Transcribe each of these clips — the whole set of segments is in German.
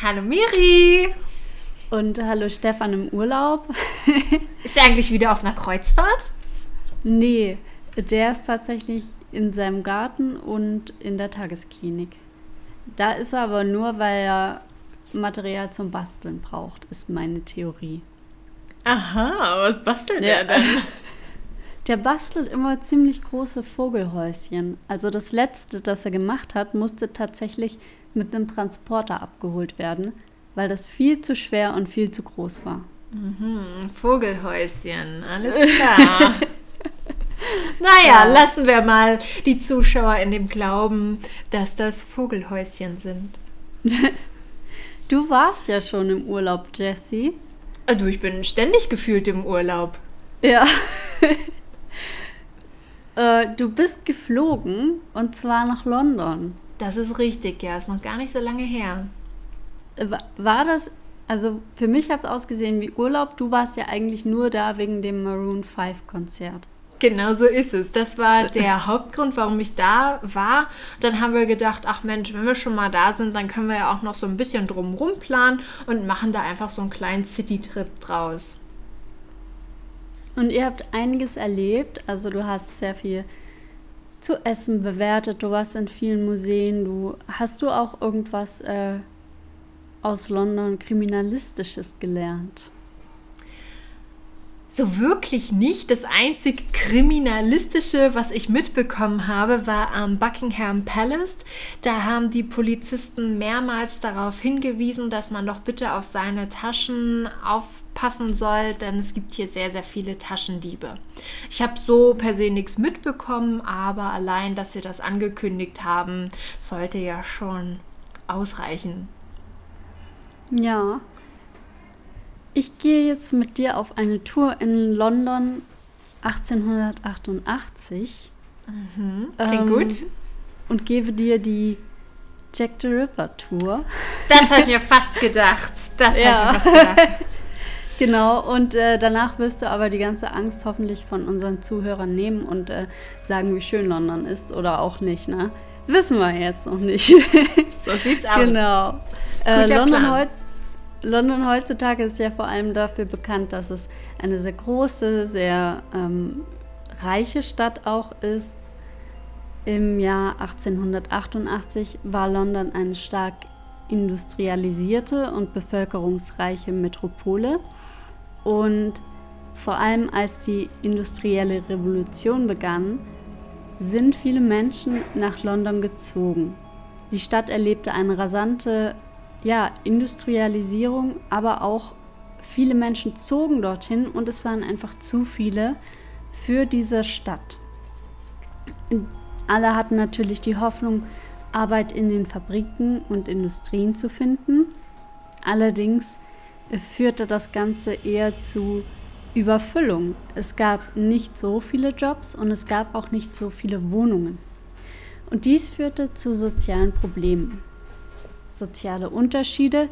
Hallo Miri. Und hallo Stefan im Urlaub. ist er eigentlich wieder auf einer Kreuzfahrt? Nee, der ist tatsächlich in seinem Garten und in der Tagesklinik. Da ist er aber nur, weil er Material zum Basteln braucht, ist meine Theorie. Aha, was bastelt ja. er denn? Der bastelt immer ziemlich große Vogelhäuschen. Also das letzte, das er gemacht hat, musste tatsächlich mit einem Transporter abgeholt werden, weil das viel zu schwer und viel zu groß war. Mhm, Vogelhäuschen, alles klar. naja, ja. lassen wir mal die Zuschauer in dem Glauben, dass das Vogelhäuschen sind. du warst ja schon im Urlaub, Jessie. Ah, du, ich bin ständig gefühlt im Urlaub. Ja. Äh, du bist geflogen und zwar nach London. Das ist richtig, ja. Ist noch gar nicht so lange her. Äh, war das, also für mich hat es ausgesehen wie Urlaub. Du warst ja eigentlich nur da wegen dem Maroon 5 Konzert. Genau so ist es. Das war der Hauptgrund, warum ich da war. Dann haben wir gedacht, ach Mensch, wenn wir schon mal da sind, dann können wir ja auch noch so ein bisschen drumherum planen und machen da einfach so einen kleinen City-Trip draus. Und ihr habt einiges erlebt. Also du hast sehr viel zu essen bewertet. Du warst in vielen Museen. Du hast du auch irgendwas äh, aus London kriminalistisches gelernt? So wirklich nicht. Das einzig Kriminalistische, was ich mitbekommen habe, war am Buckingham Palace. Da haben die Polizisten mehrmals darauf hingewiesen, dass man doch bitte auf seine Taschen aufpassen soll, denn es gibt hier sehr, sehr viele Taschendiebe. Ich habe so per se nichts mitbekommen, aber allein, dass sie das angekündigt haben, sollte ja schon ausreichen. Ja, ich gehe jetzt mit dir auf eine Tour in London 1888. Mhm, klingt ähm, gut. Und gebe dir die Jack the Ripper Tour. Das habe ich mir fast gedacht. Das ja. habe ich mir fast gedacht. genau, und äh, danach wirst du aber die ganze Angst hoffentlich von unseren Zuhörern nehmen und äh, sagen, wie schön London ist oder auch nicht, ne? Wissen wir jetzt noch nicht. so sieht's aus. Genau. Äh, London heute London heutzutage ist ja vor allem dafür bekannt, dass es eine sehr große, sehr ähm, reiche Stadt auch ist. Im Jahr 1888 war London eine stark industrialisierte und bevölkerungsreiche Metropole. Und vor allem als die industrielle Revolution begann, sind viele Menschen nach London gezogen. Die Stadt erlebte eine rasante ja, Industrialisierung, aber auch viele Menschen zogen dorthin und es waren einfach zu viele für diese Stadt. Alle hatten natürlich die Hoffnung, Arbeit in den Fabriken und Industrien zu finden. Allerdings führte das Ganze eher zu Überfüllung. Es gab nicht so viele Jobs und es gab auch nicht so viele Wohnungen. Und dies führte zu sozialen Problemen soziale Unterschiede.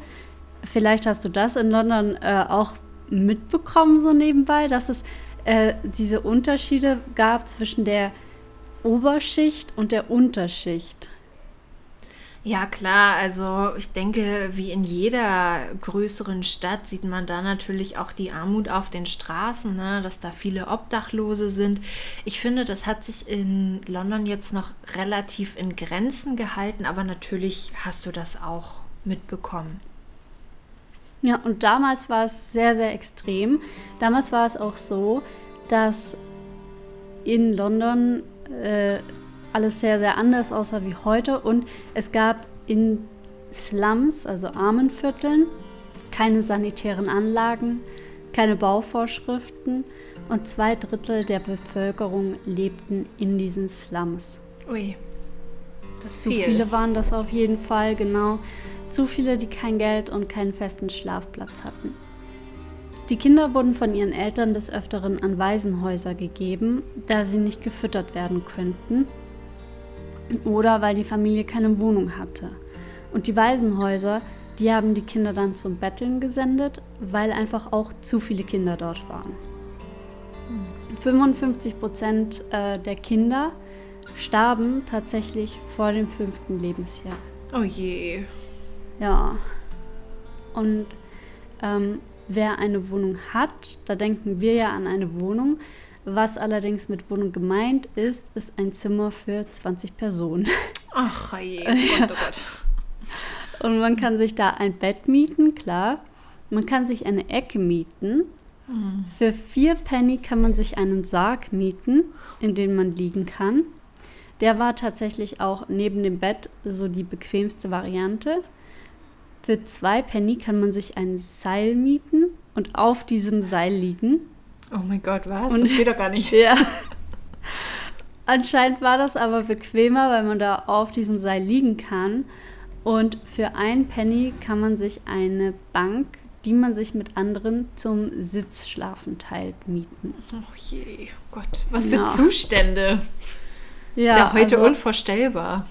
Vielleicht hast du das in London äh, auch mitbekommen, so nebenbei, dass es äh, diese Unterschiede gab zwischen der Oberschicht und der Unterschicht. Ja, klar. Also ich denke, wie in jeder größeren Stadt sieht man da natürlich auch die Armut auf den Straßen, ne? dass da viele Obdachlose sind. Ich finde, das hat sich in London jetzt noch relativ in Grenzen gehalten, aber natürlich hast du das auch mitbekommen. Ja, und damals war es sehr, sehr extrem. Damals war es auch so, dass in London äh, alles sehr, sehr anders aussah wie heute. Und es gab in Slums, also Armenvierteln, keine sanitären Anlagen, keine Bauvorschriften und zwei Drittel der Bevölkerung lebten in diesen Slums. Ui, das ist Zu viel. viele waren das auf jeden Fall, genau. Zu viele, die kein Geld und keinen festen Schlafplatz hatten. Die Kinder wurden von ihren Eltern des Öfteren an Waisenhäuser gegeben, da sie nicht gefüttert werden könnten oder weil die Familie keine Wohnung hatte. Und die Waisenhäuser, die haben die Kinder dann zum Betteln gesendet, weil einfach auch zu viele Kinder dort waren. 55 Prozent äh, der Kinder starben tatsächlich vor dem fünften Lebensjahr. Oh je. Ja. Und ähm, wer eine Wohnung hat, da denken wir ja an eine Wohnung. Was allerdings mit Wohnung gemeint ist, ist ein Zimmer für 20 Personen. Ach je, oh Gott, oh Gott. Und man kann sich da ein Bett mieten, klar. Man kann sich eine Ecke mieten. Mhm. Für vier Penny kann man sich einen Sarg mieten, in dem man liegen kann. Der war tatsächlich auch neben dem Bett so die bequemste Variante. Für zwei Penny kann man sich ein Seil mieten und auf diesem Seil liegen. Oh mein Gott, was? Und, das geht doch gar nicht. ja. Anscheinend war das aber bequemer, weil man da auf diesem Seil liegen kann. Und für einen Penny kann man sich eine Bank, die man sich mit anderen zum Sitzschlafen teilt, mieten. Oh je, oh Gott, was für ja. Zustände. Ja, ist ja heute also, unvorstellbar.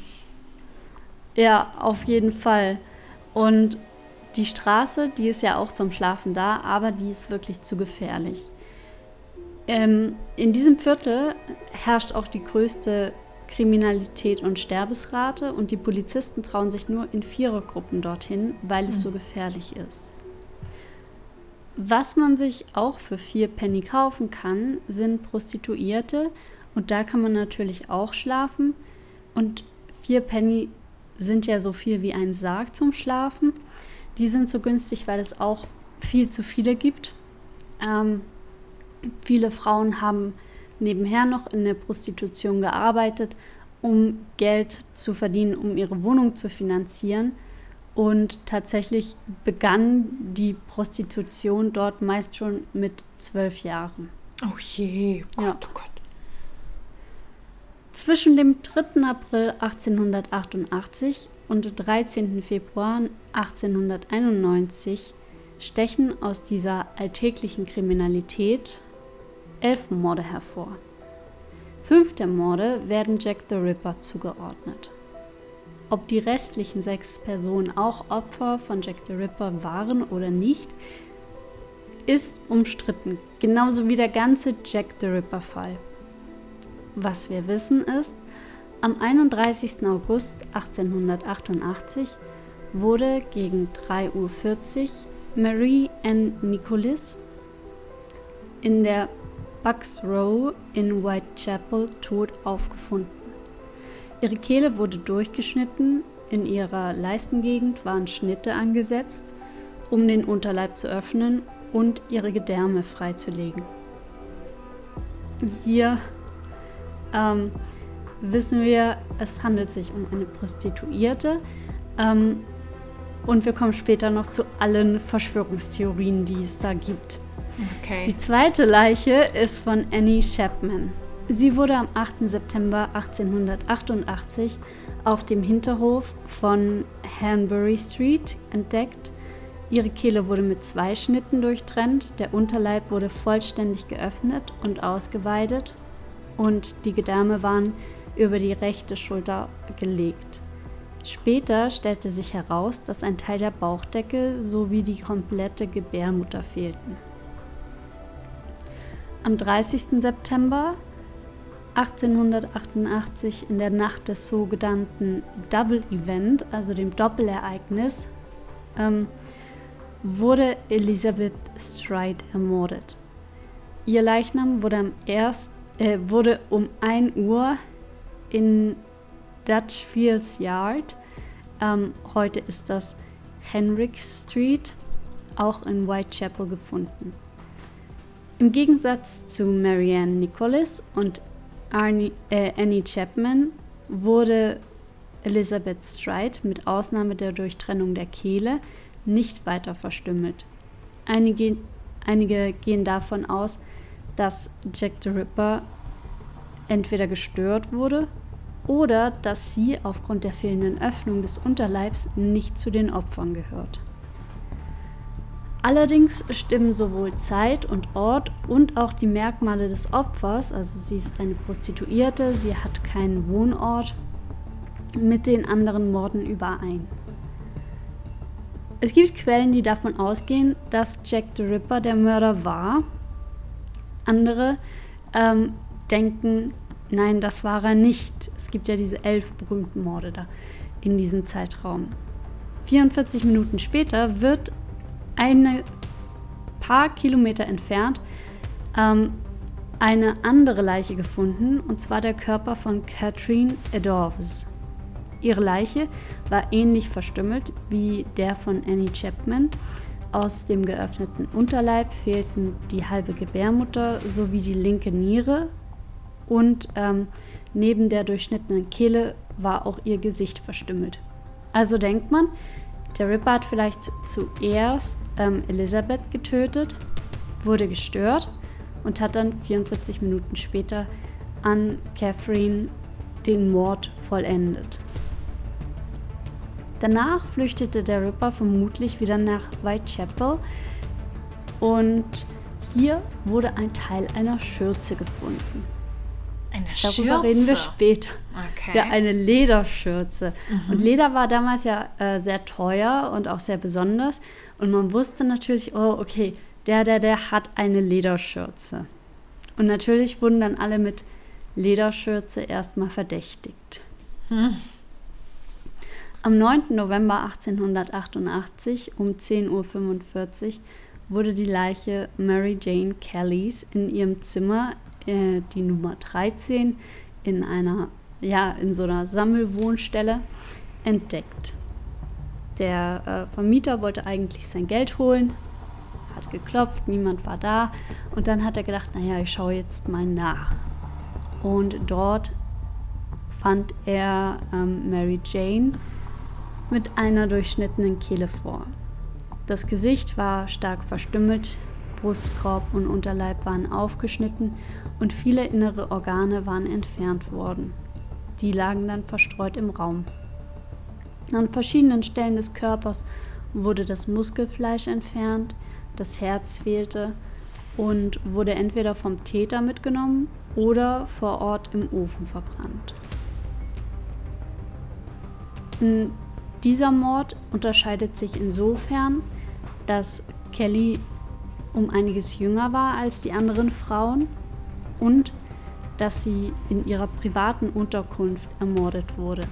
Ja, auf jeden Fall. Und die Straße, die ist ja auch zum Schlafen da, aber die ist wirklich zu gefährlich. Ähm, in diesem Viertel herrscht auch die größte Kriminalität und Sterbesrate und die Polizisten trauen sich nur in Vierergruppen dorthin, weil es so mhm. gefährlich ist. Was man sich auch für vier Penny kaufen kann, sind Prostituierte und da kann man natürlich auch schlafen. Und vier Penny sind ja so viel wie ein Sarg zum Schlafen. Die sind so günstig, weil es auch viel zu viele gibt. Ähm, viele Frauen haben nebenher noch in der Prostitution gearbeitet, um Geld zu verdienen, um ihre Wohnung zu finanzieren. Und tatsächlich begann die Prostitution dort meist schon mit zwölf Jahren. Oh je, Gott, ja. oh Gott. Zwischen dem 3. April 1888 und 13. Februar 1891 stechen aus dieser alltäglichen Kriminalität elf Morde hervor. Fünf der Morde werden Jack the Ripper zugeordnet. Ob die restlichen sechs Personen auch Opfer von Jack the Ripper waren oder nicht, ist umstritten, genauso wie der ganze Jack the Ripper-Fall. Was wir wissen ist, am 31. August 1888 wurde gegen 3.40 Uhr Marie Ann Nicholas in der Bucks Row in Whitechapel tot aufgefunden. Ihre Kehle wurde durchgeschnitten, in ihrer Leistengegend waren Schnitte angesetzt, um den Unterleib zu öffnen und ihre Gedärme freizulegen. Hier ähm, wissen wir, es handelt sich um eine Prostituierte. Ähm, und wir kommen später noch zu allen Verschwörungstheorien, die es da gibt. Okay. Die zweite Leiche ist von Annie Chapman. Sie wurde am 8. September 1888 auf dem Hinterhof von Hanbury Street entdeckt. Ihre Kehle wurde mit zwei Schnitten durchtrennt, der Unterleib wurde vollständig geöffnet und ausgeweidet und die Gedärme waren über die rechte Schulter gelegt. Später stellte sich heraus, dass ein Teil der Bauchdecke sowie die komplette Gebärmutter fehlten. Am 30. September 1888 in der Nacht des sogenannten Double Event, also dem Doppelereignis, ähm, wurde Elizabeth Stride ermordet. Ihr Leichnam wurde am 1 äh, wurde um 1 Uhr in Dutchfields Yard, ähm, heute ist das Henrik Street, auch in Whitechapel gefunden. Im Gegensatz zu Marianne Nicholas und Arnie, äh, Annie Chapman wurde Elizabeth Stride mit Ausnahme der Durchtrennung der Kehle nicht weiter verstümmelt. Einige, einige gehen davon aus, dass Jack the Ripper entweder gestört wurde oder dass sie aufgrund der fehlenden Öffnung des Unterleibs nicht zu den Opfern gehört. Allerdings stimmen sowohl Zeit und Ort und auch die Merkmale des Opfers, also sie ist eine Prostituierte, sie hat keinen Wohnort, mit den anderen Morden überein. Es gibt Quellen, die davon ausgehen, dass Jack the Ripper der Mörder war. Andere ähm, denken, nein, das war er nicht. Es gibt ja diese elf berühmten Morde da in diesem Zeitraum. 44 Minuten später wird eine paar Kilometer entfernt ähm, eine andere Leiche gefunden, und zwar der Körper von Catherine Edorves. Ihre Leiche war ähnlich verstümmelt wie der von Annie Chapman. Aus dem geöffneten Unterleib fehlten die halbe Gebärmutter sowie die linke Niere und ähm, neben der durchschnittenen Kehle war auch ihr Gesicht verstümmelt. Also denkt man, der Ripper hat vielleicht zuerst ähm, Elisabeth getötet, wurde gestört und hat dann 44 Minuten später an Catherine den Mord vollendet. Danach flüchtete der Ripper vermutlich wieder nach Whitechapel und hier wurde ein Teil einer Schürze gefunden. Eine Darüber Schürze? reden wir später. Okay. Ja, eine Lederschürze. Mhm. Und Leder war damals ja äh, sehr teuer und auch sehr besonders. Und man wusste natürlich, oh, okay, der, der, der hat eine Lederschürze. Und natürlich wurden dann alle mit Lederschürze erstmal verdächtigt. Hm. Am 9. November 1888 um 10.45 Uhr wurde die Leiche Mary Jane Kellys in ihrem Zimmer, äh, die Nummer 13, in einer, ja, in so einer Sammelwohnstelle entdeckt. Der äh, Vermieter wollte eigentlich sein Geld holen, hat geklopft, niemand war da und dann hat er gedacht, naja, ich schaue jetzt mal nach. Und dort fand er ähm, Mary Jane mit einer durchschnittenen Kehle vor. Das Gesicht war stark verstümmelt, Brustkorb und Unterleib waren aufgeschnitten und viele innere Organe waren entfernt worden. Die lagen dann verstreut im Raum. An verschiedenen Stellen des Körpers wurde das Muskelfleisch entfernt, das Herz fehlte und wurde entweder vom Täter mitgenommen oder vor Ort im Ofen verbrannt. Dieser Mord unterscheidet sich insofern, dass Kelly um einiges jünger war als die anderen Frauen und dass sie in ihrer privaten Unterkunft ermordet wurde.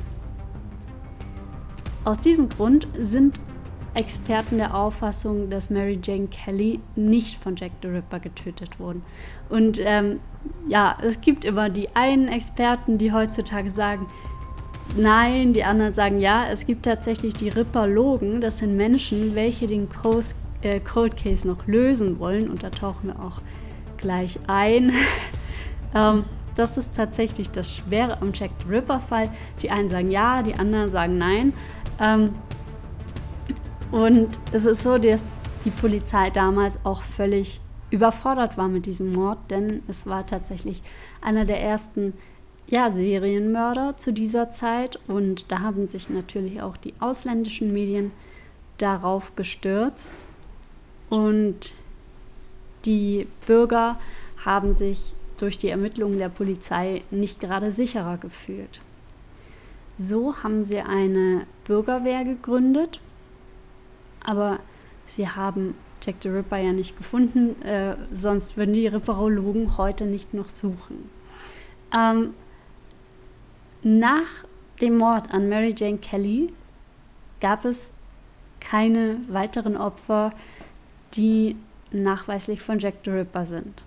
Aus diesem Grund sind Experten der Auffassung, dass Mary Jane Kelly nicht von Jack the Ripper getötet wurde. Und ähm, ja, es gibt immer die einen Experten, die heutzutage sagen, nein, die anderen sagen ja. Es gibt tatsächlich die Ripperlogen, das sind Menschen, welche den Coast, äh, Cold Case noch lösen wollen. Und da tauchen wir auch gleich ein. ähm, das ist tatsächlich das Schwere am Jack the Ripper-Fall. Die einen sagen ja, die anderen sagen nein. Ähm, und es ist so, dass die Polizei damals auch völlig überfordert war mit diesem Mord, denn es war tatsächlich einer der ersten ja, Serienmörder zu dieser Zeit und da haben sich natürlich auch die ausländischen Medien darauf gestürzt und die Bürger haben sich durch die Ermittlungen der Polizei nicht gerade sicherer gefühlt. So haben sie eine Bürgerwehr gegründet, aber sie haben Jack the Ripper ja nicht gefunden, äh, sonst würden die Ripperologen heute nicht noch suchen. Ähm, nach dem Mord an Mary Jane Kelly gab es keine weiteren Opfer, die nachweislich von Jack the Ripper sind.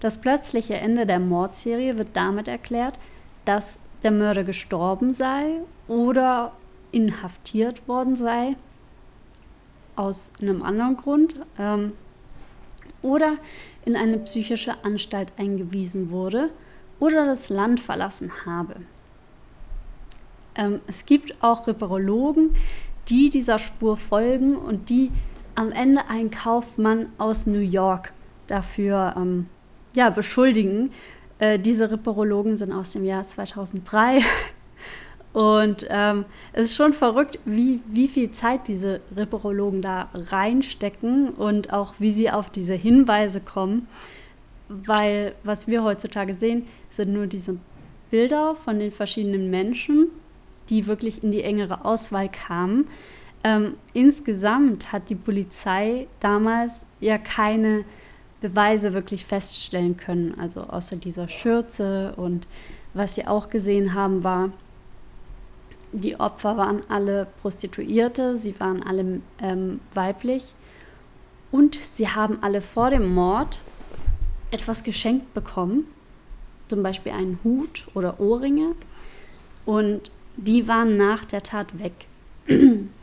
Das plötzliche Ende der Mordserie wird damit erklärt, dass der Mörder gestorben sei oder inhaftiert worden sei aus einem anderen Grund ähm, oder in eine psychische Anstalt eingewiesen wurde oder das Land verlassen habe. Ähm, es gibt auch Ripperologen, die dieser Spur folgen und die am Ende einen Kaufmann aus New York dafür ähm, ja, beschuldigen, Äh, diese Ripperologen sind aus dem Jahr 2003. Und ähm, es ist schon verrückt, wie, wie viel Zeit diese Ripperologen da reinstecken und auch wie sie auf diese Hinweise kommen. Weil was wir heutzutage sehen, sind nur diese Bilder von den verschiedenen Menschen, die wirklich in die engere Auswahl kamen. Ähm, insgesamt hat die Polizei damals ja keine Beweise wirklich feststellen können, also außer dieser Schürze. Und was sie auch gesehen haben, war, die Opfer waren alle Prostituierte, sie waren alle ähm, weiblich und sie haben alle vor dem Mord etwas geschenkt bekommen, zum Beispiel einen Hut oder Ohrringe und die waren nach der Tat weg.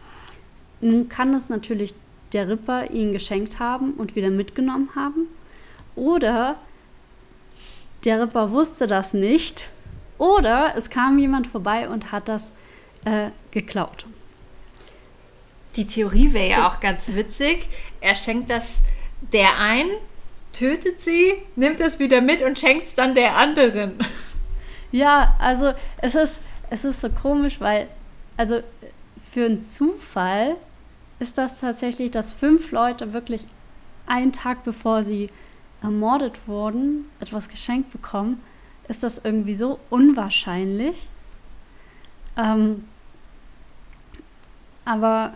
Nun kann es natürlich der Ripper ihnen geschenkt haben und wieder mitgenommen haben. Oder der Ripper wusste das nicht. Oder es kam jemand vorbei und hat das äh, geklaut. Die Theorie wäre ja auch ganz witzig. Er schenkt das der ein, tötet sie, nimmt es wieder mit und schenkt es dann der anderen. Ja, also es ist, es ist so komisch, weil, also für einen Zufall ist das tatsächlich, dass fünf Leute wirklich einen Tag bevor sie ermordet wurden, etwas geschenkt bekommen, ist das irgendwie so unwahrscheinlich. Ähm, aber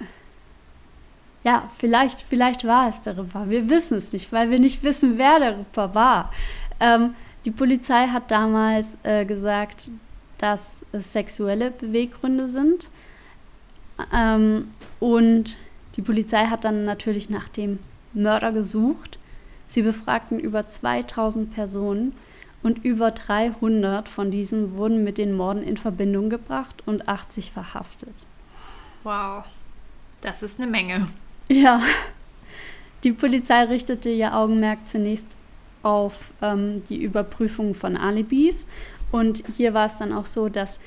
ja, vielleicht, vielleicht war es der Ripper. Wir wissen es nicht, weil wir nicht wissen, wer der Ripper war. Ähm, die Polizei hat damals äh, gesagt, dass es sexuelle Beweggründe sind. Ähm, und die Polizei hat dann natürlich nach dem Mörder gesucht. Sie befragten über 2000 Personen und über 300 von diesen wurden mit den Morden in Verbindung gebracht und 80 verhaftet. Wow, das ist eine Menge. Ja, die Polizei richtete ihr Augenmerk zunächst auf ähm, die Überprüfung von Alibis. Und hier war es dann auch so, dass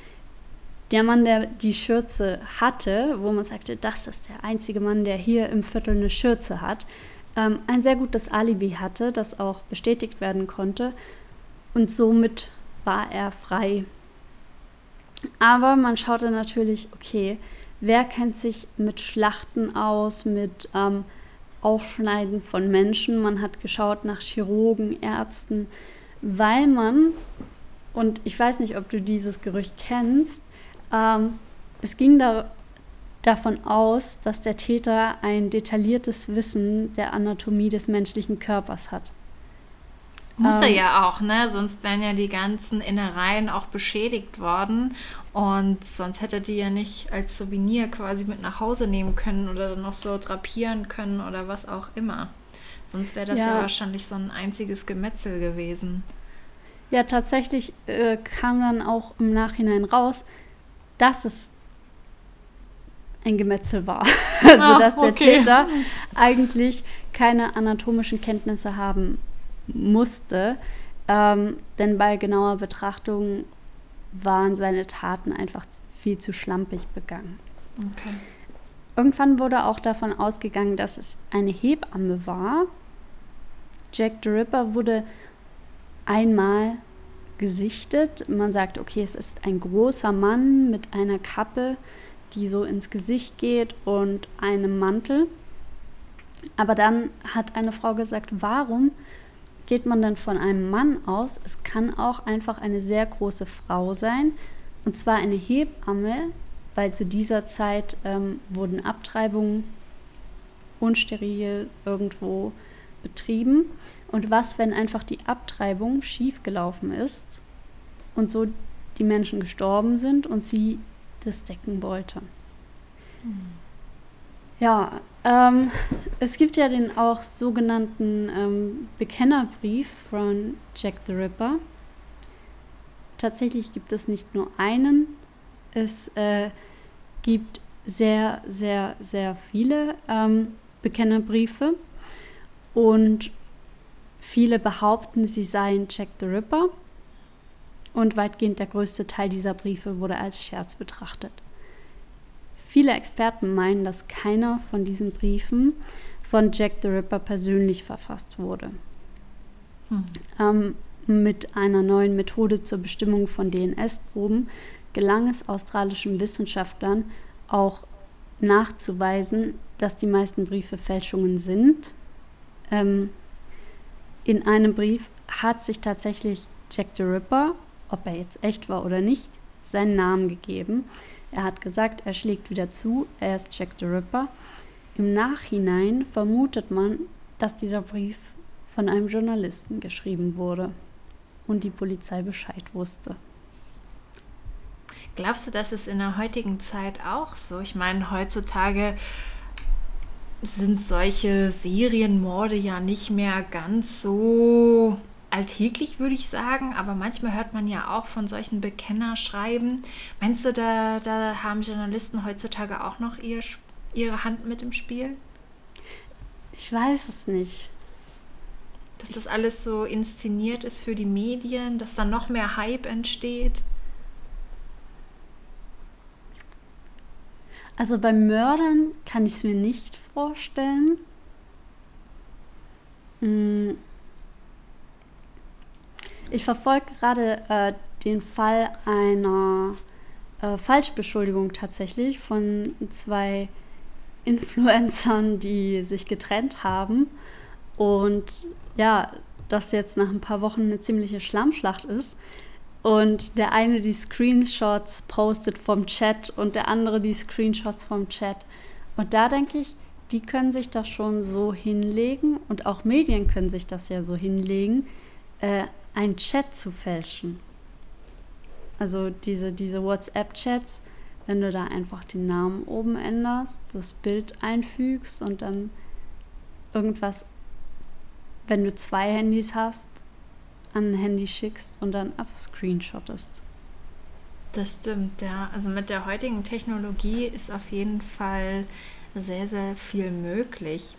der Mann, der die Schürze hatte, wo man sagte, das ist der einzige Mann, der hier im Viertel eine Schürze hat, ähm, ein sehr gutes Alibi hatte, das auch bestätigt werden konnte. Und somit war er frei. Aber man schaute natürlich, okay, wer kennt sich mit Schlachten aus, mit ähm, Aufschneiden von Menschen. Man hat geschaut nach Chirurgen, Ärzten, weil man, und ich weiß nicht, ob du dieses Gerücht kennst, ähm, es ging da, davon aus, dass der Täter ein detailliertes Wissen der Anatomie des menschlichen Körpers hat. Muss er ähm, ja auch, ne? Sonst wären ja die ganzen Innereien auch beschädigt worden. Und sonst hätte die ja nicht als Souvenir quasi mit nach Hause nehmen können oder dann noch so drapieren können oder was auch immer. Sonst wäre das ja. ja. wahrscheinlich so ein einziges Gemetzel gewesen. Ja, tatsächlich äh, kam dann auch im Nachhinein raus, dass es ein Gemetzel war. also, ah, dass der okay. Täter eigentlich keine anatomischen Kenntnisse haben musste. Ähm, denn bei genauer Betrachtung waren seine Taten einfach viel zu schlampig begangen. Okay. Irgendwann wurde auch davon ausgegangen, dass es eine Hebamme war. Jack the Ripper wurde einmal gesichtet. Man sagt, okay, es ist ein großer Mann mit einer Kappe, die so ins Gesicht geht und einem Mantel. Aber dann hat eine Frau gesagt, warum geht man dann von einem Mann aus? Es kann auch einfach eine sehr große Frau sein. Und zwar eine Hebamme, weil zu dieser Zeit ähm, wurden Abtreibungen unsteril irgendwo betrieben. Und was, wenn einfach die Abtreibung schiefgelaufen ist und so die Menschen gestorben sind und sie das decken wollte? Mhm. Ja, ähm, es gibt ja den auch sogenannten ähm, Bekennerbrief von Jack the Ripper. Tatsächlich gibt es nicht nur einen, es äh, gibt sehr, sehr, sehr viele ähm, Bekennerbriefe. Und viele behaupten, sie seien Jack the Ripper. Und weitgehend der größte Teil dieser Briefe wurde als Scherz betrachtet. Viele Experten meinen, dass keiner von diesen Briefen von Jack the Ripper persönlich verfasst wurde. Hm. Ähm, Mit einer neuen Methode zur Bestimmung von DNS-Proben gelang es australischen Wissenschaftlern auch nachzuweisen, dass die meisten Briefe Fälschungen sind. Ähm, in einem Brief hat sich tatsächlich Jack the Ripper, ob er jetzt echt war oder nicht, seinen Namen gegeben. Er hat gesagt, er schlägt wieder zu, er ist Jack the Ripper. Im Nachhinein vermutet man, dass dieser Brief von einem Journalisten geschrieben wurde und die Polizei Bescheid wusste. Glaubst du, dass es in der heutigen Zeit auch so? Ich meine, heutzutage sind solche Serienmorde ja nicht mehr ganz so alltäglich, würde ich sagen, aber manchmal hört man ja auch von solchen Bekennerschreiben. Meinst du, da, da haben Journalisten heutzutage auch noch ihr, ihre Hand mit im Spiel? Ich weiß es nicht. Dass das alles so inszeniert ist für die Medien, dass dann noch mehr Hype entsteht? Also beim Mördern kann ich es mir nicht vorstellen. Hm. Ich verfolge gerade äh, den Fall einer äh, Falschbeschuldigung tatsächlich von zwei Influencern, die sich getrennt haben. Und ja, das jetzt nach ein paar Wochen eine ziemliche Schlammschlacht ist. Und der eine die Screenshots postet vom Chat und der andere die Screenshots vom Chat. Und da denke ich, die können sich das schon so hinlegen und auch Medien können sich das ja so hinlegen, äh, einen Chat zu fälschen. Also diese, diese WhatsApp-Chats, wenn du da einfach den Namen oben änderst, das Bild einfügst und dann irgendwas, wenn du zwei Handys hast, an ein Handy schickst und dann abscreenshottest. Das stimmt, ja. Also mit der heutigen Technologie ist auf jeden Fall sehr, sehr viel möglich.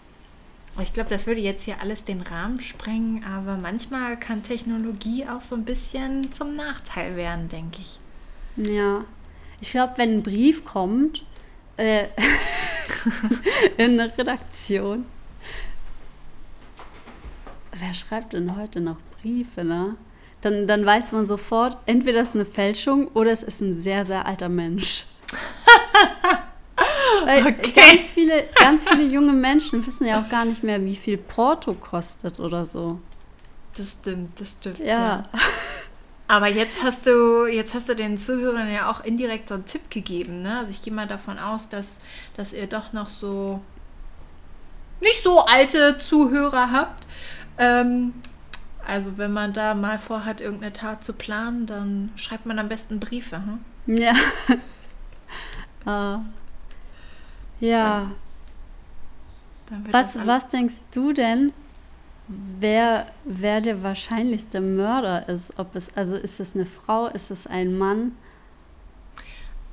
Ich glaube, das würde jetzt hier alles den Rahmen sprengen, aber manchmal kann Technologie auch so ein bisschen zum Nachteil werden, denke ich. Ja, ich glaube, wenn ein Brief kommt äh, in eine Redaktion, wer schreibt denn heute noch Briefe, ne? Dann, dann weiß man sofort, entweder es ist eine Fälschung oder es ist ein sehr, sehr alter Mensch. Weil okay. ganz, viele, ganz viele junge Menschen wissen ja auch gar nicht mehr, wie viel Porto kostet oder so. Das stimmt, das stimmt. Ja. ja. Aber jetzt hast du, jetzt hast du den Zuhörern ja auch indirekt so einen Tipp gegeben, ne? Also ich gehe mal davon aus, dass, dass ihr doch noch so nicht so alte Zuhörer habt. Ähm, also wenn man da mal vorhat, irgendeine Tat zu planen, dann schreibt man am besten Briefe. Hm? Ja. uh, ja. was, was denkst du denn, wer, wer der wahrscheinlichste Mörder ist? Ob es, also ist es eine Frau, ist es ein Mann?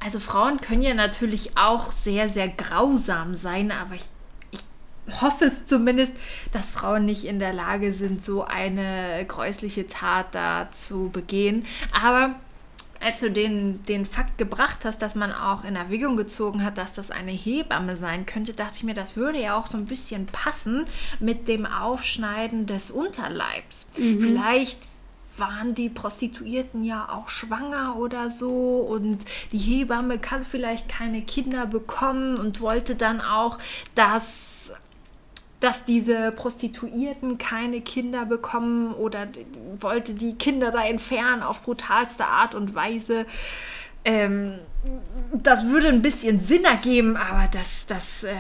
Also Frauen können ja natürlich auch sehr, sehr grausam sein, aber ich, ich hoffe es zumindest, dass Frauen nicht in der Lage sind, so eine gräusliche Tat da zu begehen. Aber als du den, den Fakt gebracht hast, dass man auch in Erwägung gezogen hat, dass das eine Hebamme sein könnte, dachte ich mir, das würde ja auch so ein bisschen passen mit dem Aufschneiden des Unterleibs. Mhm. Vielleicht waren die Prostituierten ja auch schwanger oder so und die Hebamme kann vielleicht keine Kinder bekommen und wollte dann auch, dass dass diese Prostituierten keine Kinder bekommen oder wollte die Kinder da entfernen auf brutalste Art und Weise. Ähm, das würde ein bisschen Sinn ergeben, aber das, das, äh,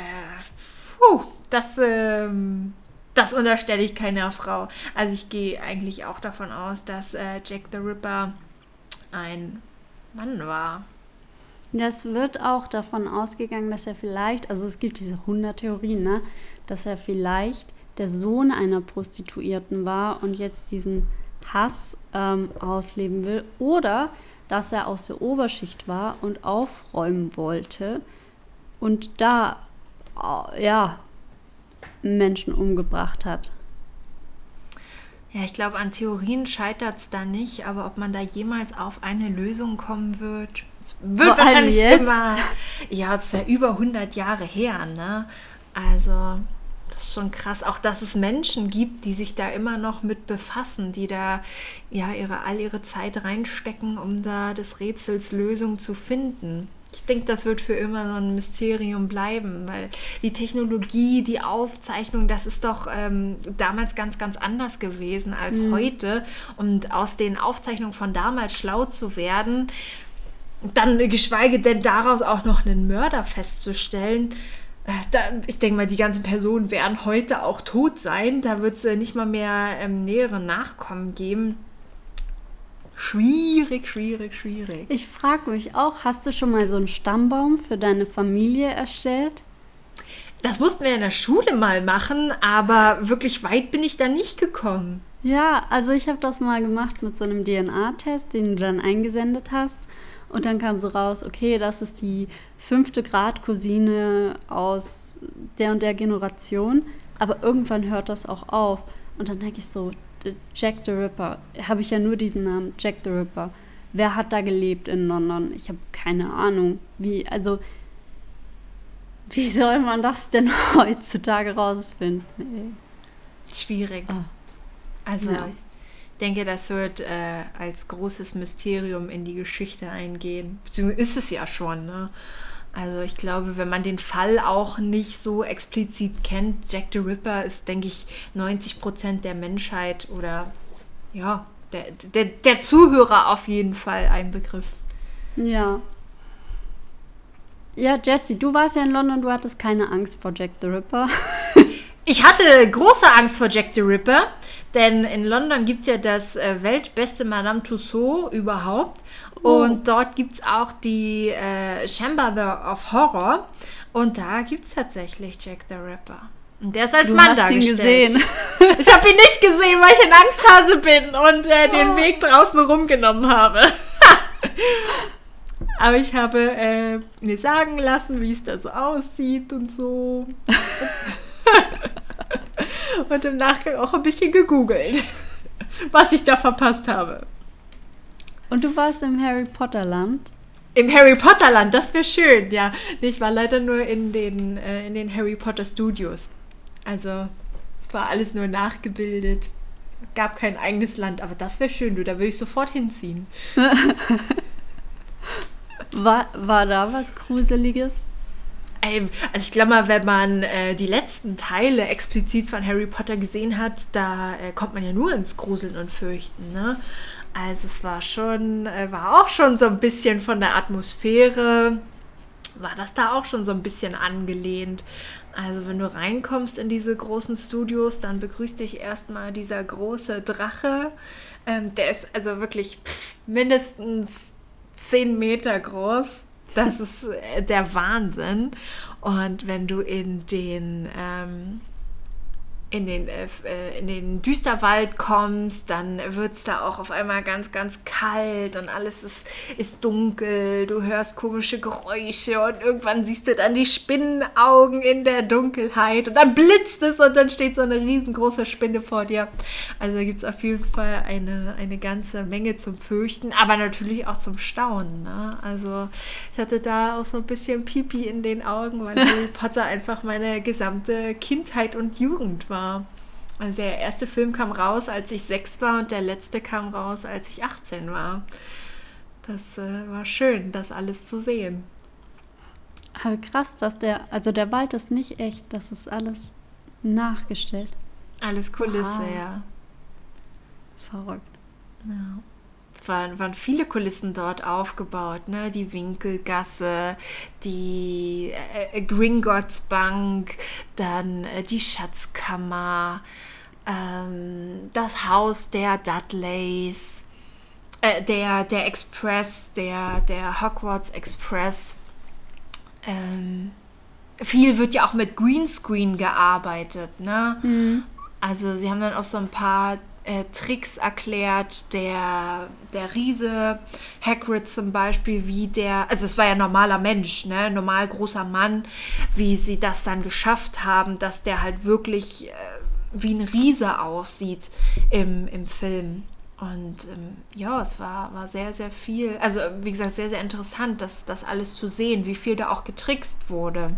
puh, das, ähm, das unterstelle ich keiner Frau. Also ich gehe eigentlich auch davon aus, dass äh, Jack the Ripper ein Mann war. Das wird auch davon ausgegangen, dass er vielleicht, also es gibt diese 100 Theorien, ne? Dass er vielleicht der Sohn einer Prostituierten war und jetzt diesen Hass ähm, ausleben will oder dass er aus der Oberschicht war und aufräumen wollte und da äh, ja Menschen umgebracht hat. Ja, ich glaube, an Theorien scheitert es da nicht, aber ob man da jemals auf eine Lösung kommen wird, wird Vor wahrscheinlich immer. Ja, es ist ja über 100 Jahre her, ne? Also Das ist schon krass. Auch, dass es Menschen gibt, die sich da immer noch mit befassen, die da ja ihre, all ihre Zeit reinstecken, um da des Rätsels Lösung zu finden. Ich denke, das wird für immer so ein Mysterium bleiben, weil die Technologie, die Aufzeichnung, das ist doch ähm, damals ganz, ganz anders gewesen als mhm. heute. Und aus den Aufzeichnungen von damals schlau zu werden, dann geschweige denn daraus auch noch einen Mörder festzustellen, da, ich denke mal, die ganzen Personen werden heute auch tot sein. Da wird es äh, nicht mal mehr ähm, nähere Nachkommen geben. Schwierig, schwierig, schwierig. Ich frage mich auch, hast du schon mal so einen Stammbaum für deine Familie erstellt? Das mussten wir in der Schule mal machen, aber wirklich weit bin ich da nicht gekommen. Ja, also ich habe das mal gemacht mit so einem DNA-Test, den du dann eingesendet hast. Und dann kam so raus, okay, das ist die fünfte Grad Cousine aus der und der Generation. Aber irgendwann hört das auch auf. Und dann denke ich so, Jack the Ripper, habe ich ja nur diesen Namen, Jack the Ripper. Wer hat da gelebt in London? Ich habe keine Ahnung. Wie, also, wie soll man das denn heutzutage rausfinden? Ey? Schwierig. Oh. Also, ja denke, das wird äh, als großes Mysterium in die Geschichte eingehen. Beziehungsweise ist es ja schon. Ne? Also ich glaube, wenn man den Fall auch nicht so explizit kennt, Jack the Ripper ist, denke ich, 90 Prozent der Menschheit oder ja, der, der, der Zuhörer auf jeden Fall ein Begriff. Ja. Ja, Jesse, du warst ja in London, du hattest keine Angst vor Jack the Ripper. Ich hatte große Angst vor Jack the Ripper, denn in London gibt es ja das äh, weltbeste Madame Tussauds überhaupt. Oh. Und dort gibt es auch die äh, Chamber of Horror. Und da gibt es tatsächlich Jack the Ripper. Und der ist als du Mann hast dargestellt. Ihn gesehen. ich habe ihn nicht gesehen, weil ich ein Angsthase bin und äh, den oh. Weg draußen rumgenommen habe. Aber ich habe äh, mir sagen lassen, wie es da so aussieht und so. und im Nachgang auch ein bisschen gegoogelt, was ich da verpasst habe. Und du warst im Harry Potter Land? Im Harry Potter Land, das wäre schön, ja. Ich war leider nur in den, äh, in den Harry Potter Studios. Also, es war alles nur nachgebildet. Gab kein eigenes Land, aber das wäre schön, du, da würde ich sofort hinziehen. war, war da was Gruseliges? Also ich glaube mal, wenn man äh, die letzten Teile explizit von Harry Potter gesehen hat, da äh, kommt man ja nur ins Gruseln und Fürchten. Ne? Also es war schon, äh, war auch schon so ein bisschen von der Atmosphäre, war das da auch schon so ein bisschen angelehnt. Also wenn du reinkommst in diese großen Studios, dann begrüßt dich erstmal dieser große Drache. Ähm, der ist also wirklich pff, mindestens 10 Meter groß das ist äh, der Wahnsinn. Und wenn du in den ähm, in den, äh, äh, in den Düsterwald kommst, dann wird es da auch auf einmal ganz, ganz kalt und alles ist, ist dunkel. Du hörst komische Geräusche und irgendwann siehst du dann die Spinnenaugen in der Dunkelheit und dann blitzt es und dann steht so eine riesengroße Spinne vor dir. Also gibt es auf jeden Fall eine, eine ganze Menge zum Fürchten, aber natürlich auch zum Staunen. Ne? Also ich hatte da auch so ein bisschen Pipi in den Augen, weil Harry Potter einfach meine gesamte Kindheit und Jugend war. Also der erste Film kam raus, als ich sechs war und der letzte kam raus, als ich 18 war. Das äh, war schön, das alles zu sehen. Aber krass, dass der, also der Wald ist nicht echt, das ist alles nachgestellt. Alles Kulisse, wow. ja. Verrückt. Ja. Waren, waren viele Kulissen dort aufgebaut, ne? Die Winkelgasse, die äh, Gringotts Bank, dann äh, die Schatzkammer, ähm, das Haus der Dudleys, äh, der, der Express, der, der Hogwarts Express. Ähm, viel wird ja auch mit Greenscreen gearbeitet, ne? Mhm. Also sie haben dann auch so ein paar äh, Tricks erklärt. Der, der Riese Hagrid zum Beispiel, wie der, also es war ja normaler Mensch, ne, normal großer Mann, wie sie das dann geschafft haben, dass der halt wirklich äh, wie ein Riese aussieht im, im Film. Und ähm, ja, es war, war sehr, sehr viel, also wie gesagt, sehr, sehr interessant, das, das alles zu sehen, wie viel da auch getrickst wurde.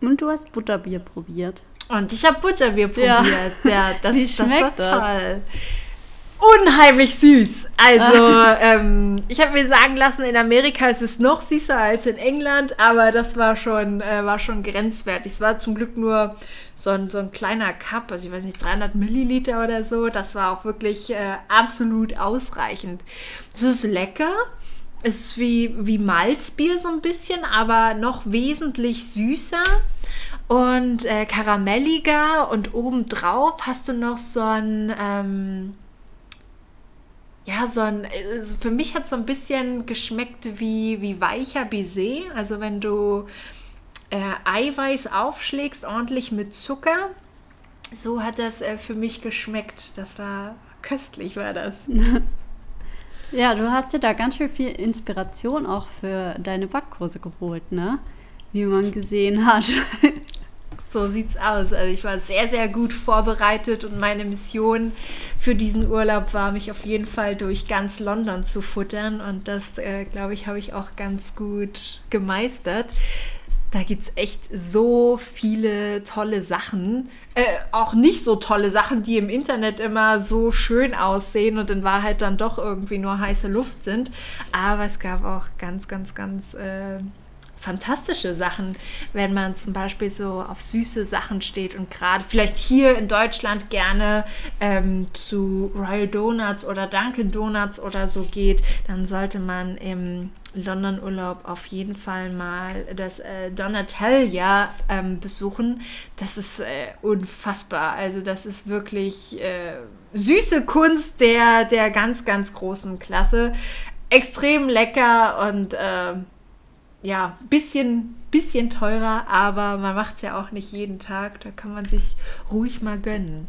Und du hast Butterbier probiert. Und ich habe Butterbier probiert. Ja, ja das, Wie schmeckt das war toll. Unheimlich süß. Also, ähm, ich habe mir sagen lassen, in Amerika ist es noch süßer als in England, aber das war schon, äh, war schon grenzwertig. Es war zum Glück nur so ein, so ein kleiner Cup, also ich weiß nicht, 300 Milliliter oder so. Das war auch wirklich äh, absolut ausreichend. Es ist lecker. Es ist wie, wie Malzbier so ein bisschen, aber noch wesentlich süßer und äh, karamelliger und obendrauf hast du noch so ein, ähm, ja, so ein, für mich hat es so ein bisschen geschmeckt wie, wie weicher Baiser. Also wenn du äh, Eiweiß aufschlägst, ordentlich mit Zucker, so hat das äh, für mich geschmeckt. Das war köstlich, war das. ja, du hast dir da ganz schön viel Inspiration auch für deine Backkurse geholt, ne? Wie man gesehen hat. So sieht's aus. Also ich war sehr, sehr gut vorbereitet und meine Mission für diesen Urlaub war, mich auf jeden Fall durch ganz London zu futtern. Und das, äh, glaube ich, habe ich auch ganz gut gemeistert. Da gibt es echt so viele tolle Sachen. Äh, auch nicht so tolle Sachen, die im Internet immer so schön aussehen und in Wahrheit dann doch irgendwie nur heiße Luft sind. Aber es gab auch ganz, ganz, ganz äh, fantastische Sachen, wenn man zum Beispiel so auf süße Sachen steht und gerade vielleicht hier in Deutschland gerne ähm, zu Royal Donuts oder Dunkin' Donuts oder so geht, dann sollte man im London Urlaub auf jeden Fall mal das äh, Donatella ähm, besuchen. Das ist äh, unfassbar. Also das ist wirklich äh, süße Kunst der, der ganz, ganz großen Klasse. Extrem lecker und äh, ja, bisschen, bisschen teurer, aber man macht es ja auch nicht jeden Tag. Da kann man sich ruhig mal gönnen.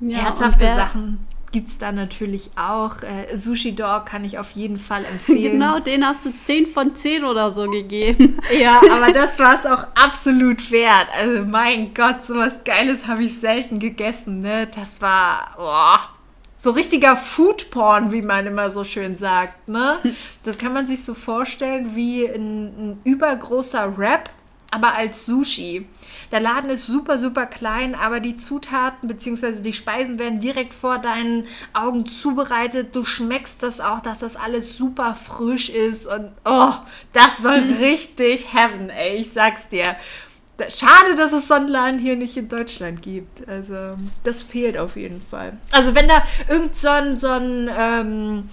Ja, Herzhafte Sachen gibt es da natürlich auch. Äh, Sushi Dog kann ich auf jeden Fall empfehlen. genau, den hast du 10 von 10 oder so gegeben. ja, aber das war es auch absolut wert. Also mein Gott, so was Geiles habe ich selten gegessen. Ne? Das war, boah, so richtiger Foodporn, wie man immer so schön sagt. Ne? Das kann man sich so vorstellen wie ein, ein übergroßer Wrap, aber als Sushi. Der Laden ist super, super klein, aber die Zutaten bzw. die Speisen werden direkt vor deinen Augen zubereitet. Du schmeckst das auch, dass das alles super frisch ist und oh, das war richtig Heaven, ey, ich sag's dir. Schade, dass es Sonnenladen hier nicht in Deutschland gibt. Also, das fehlt auf jeden Fall. Also, wenn da irgend so ein, so ein ähm,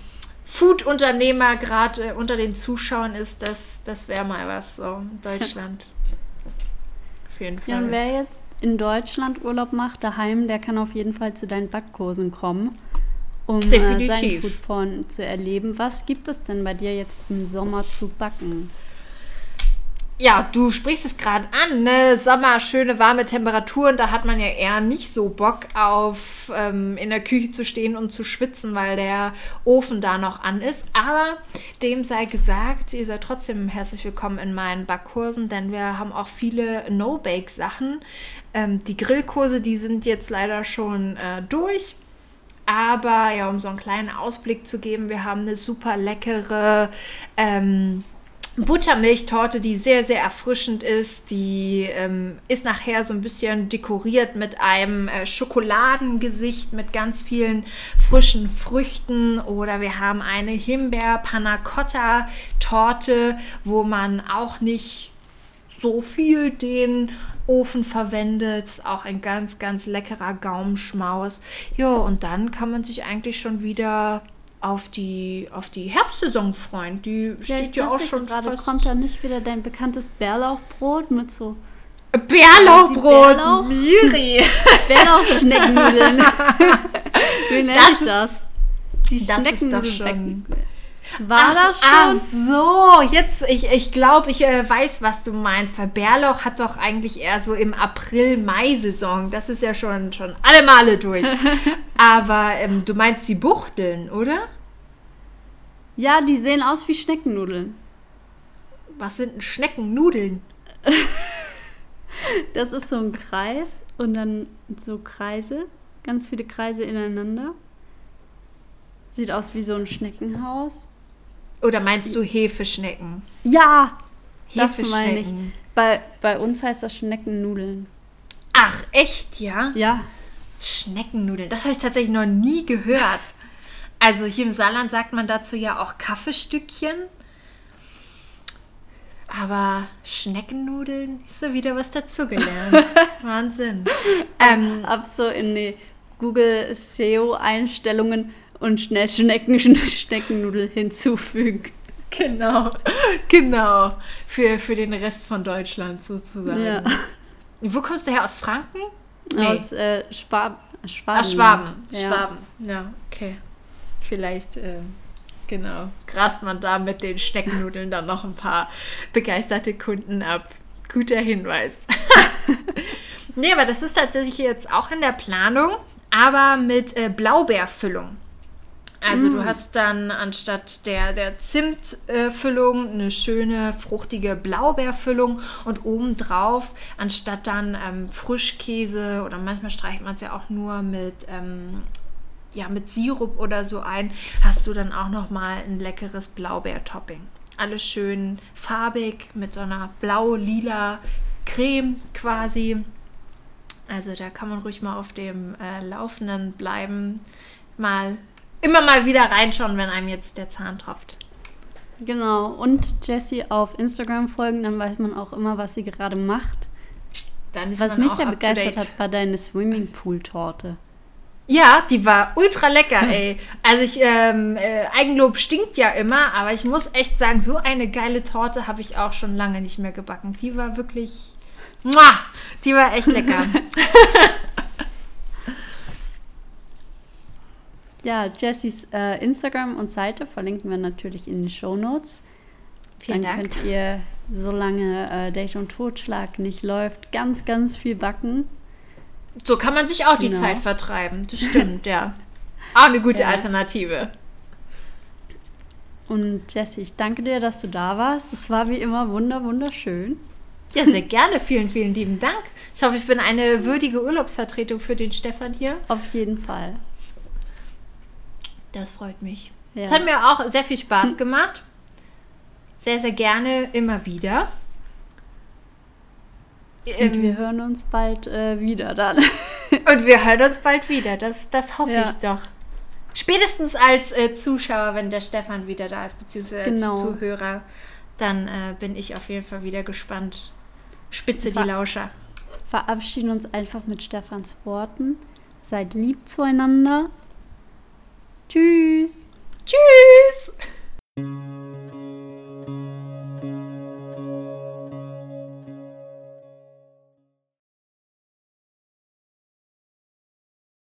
Food-Unternehmer gerade äh, unter den Zuschauern ist, das, das wäre mal was so in Deutschland. auf jeden Fall. Ja, und wer jetzt in Deutschland Urlaub macht, daheim, der kann auf jeden Fall zu deinen Backkursen kommen, um äh, seinen Foodporn zu erleben. Was gibt es denn bei dir jetzt im Sommer zu backen? Ja, du sprichst es gerade an, ne? Sommer, schöne warme Temperaturen, da hat man ja eher nicht so Bock auf ähm, in der Küche zu stehen und zu schwitzen, weil der Ofen da noch an ist. Aber dem sei gesagt, ihr seid trotzdem herzlich willkommen in meinen Backkursen, denn wir haben auch viele No-Bake-Sachen. Ähm, die Grillkurse, die sind jetzt leider schon äh, durch. Aber ja, um so einen kleinen Ausblick zu geben, wir haben eine super leckere ähm, Buttermilchtorte, die sehr, sehr erfrischend ist. Die ähm, ist nachher so ein bisschen dekoriert mit einem äh, Schokoladengesicht mit ganz vielen frischen Früchten. Oder wir haben eine Himbeer-Panna Cotta-Torte, wo man auch nicht so viel den Ofen verwendet. Auch ein ganz, ganz leckerer Gaumenschmaus. Ja, und dann kann man sich eigentlich schon wieder auf die, auf die Herbstsaison freuen. Die ja, steht ja auch schon gerade. Fast kommt da nicht wieder dein bekanntes Bärlauchbrot mit so. Bärlauchbrot, Bärlauch? Miri. Bärlauchschneckennudeln. Wie nennt das, das? Die Schneckennudeln. War ach, das schon? Ach so, jetzt, ich, ich glaube, ich äh, weiß, was du meinst. Weil Bärlauch hat doch eigentlich eher so im April-Mai-Saison. Das ist ja schon, schon alle Male durch. Aber ähm, du meinst die Buchteln, oder? Ja, die sehen aus wie Schneckennudeln. Was sind denn Schneckennudeln? das ist so ein Kreis und dann so Kreise, ganz viele Kreise ineinander. Sieht aus wie so ein Schneckenhaus. Oder meinst du Hefeschnecken? Ja, Das meine ich. Bei, bei uns heißt das Schneckennudeln. Ach, echt, ja? Ja. Schneckennudeln, das habe ich tatsächlich noch nie gehört. Also hier im Saarland sagt man dazu ja auch Kaffeestückchen. Aber Schneckennudeln, ist so wieder was dazugelernt. Wahnsinn. Ähm, Ab so in die Google SEO-Einstellungen und schnell Schnecken, Schneckennudeln hinzufügen. Genau, genau. Für, für den Rest von Deutschland sozusagen. Ja. Wo kommst du her? Aus Franken? Nee. Aus äh, Schwab Schwaben. Ach, Schwaben. Ja. Schwaben. Ja, okay. Vielleicht, äh, genau, grast man da mit den Schneckennudeln dann noch ein paar begeisterte Kunden ab. Guter Hinweis. nee, aber das ist tatsächlich jetzt auch in der Planung, aber mit äh, Blaubeerfüllung. Also mm. du hast dann anstatt der, der Zimtfüllung äh, eine schöne, fruchtige Blaubeerfüllung und obendrauf, anstatt dann ähm, Frischkäse oder manchmal streicht man es ja auch nur mit, ähm, ja, mit Sirup oder so ein, hast du dann auch nochmal ein leckeres Blaubeertopping. Alles schön farbig mit so einer blau-lila Creme quasi. Also da kann man ruhig mal auf dem äh, Laufenden bleiben. Mal immer mal wieder reinschauen, wenn einem jetzt der Zahn tropft. Genau. Und Jessie auf Instagram folgen, dann weiß man auch immer, was sie gerade macht. was mich ja begeistert hat, war deine Swimmingpool-Torte. Ja, die war ultra lecker, ey. Also ich, ähm, äh, Eigenlob stinkt ja immer, aber ich muss echt sagen, so eine geile Torte habe ich auch schon lange nicht mehr gebacken. Die war wirklich, muah, die war echt lecker. Ja, Jessys äh, Instagram und Seite verlinken wir natürlich in den Show Notes. Vielen Dann Dank. könnt ihr, solange äh, Date und Totschlag nicht läuft, ganz, ganz viel backen. So kann man sich auch genau. die Zeit vertreiben. Das stimmt, ja. Auch eine gute ja. Alternative. Und Jessie, ich danke dir, dass du da warst. Das war wie immer wunder, wunderschön. Ja, sehr gerne. Vielen, vielen lieben Dank. Ich hoffe, ich bin eine würdige Urlaubsvertretung für den Stefan hier. Auf jeden Fall. Das freut mich. Ja. Es hat mir auch sehr viel Spaß gemacht. Sehr, sehr gerne immer wieder. Und ähm, wir hören uns bald äh, wieder dann. Und wir hören uns bald wieder. Das, das hoffe ja. ich doch. Spätestens als äh, Zuschauer, wenn der Stefan wieder da ist, beziehungsweise genau. als Zuhörer, dann äh, bin ich auf jeden Fall wieder gespannt. Spitze Ver die Lauscher. Verabschieden uns einfach mit Stefans Worten. Seid lieb zueinander Tschüss.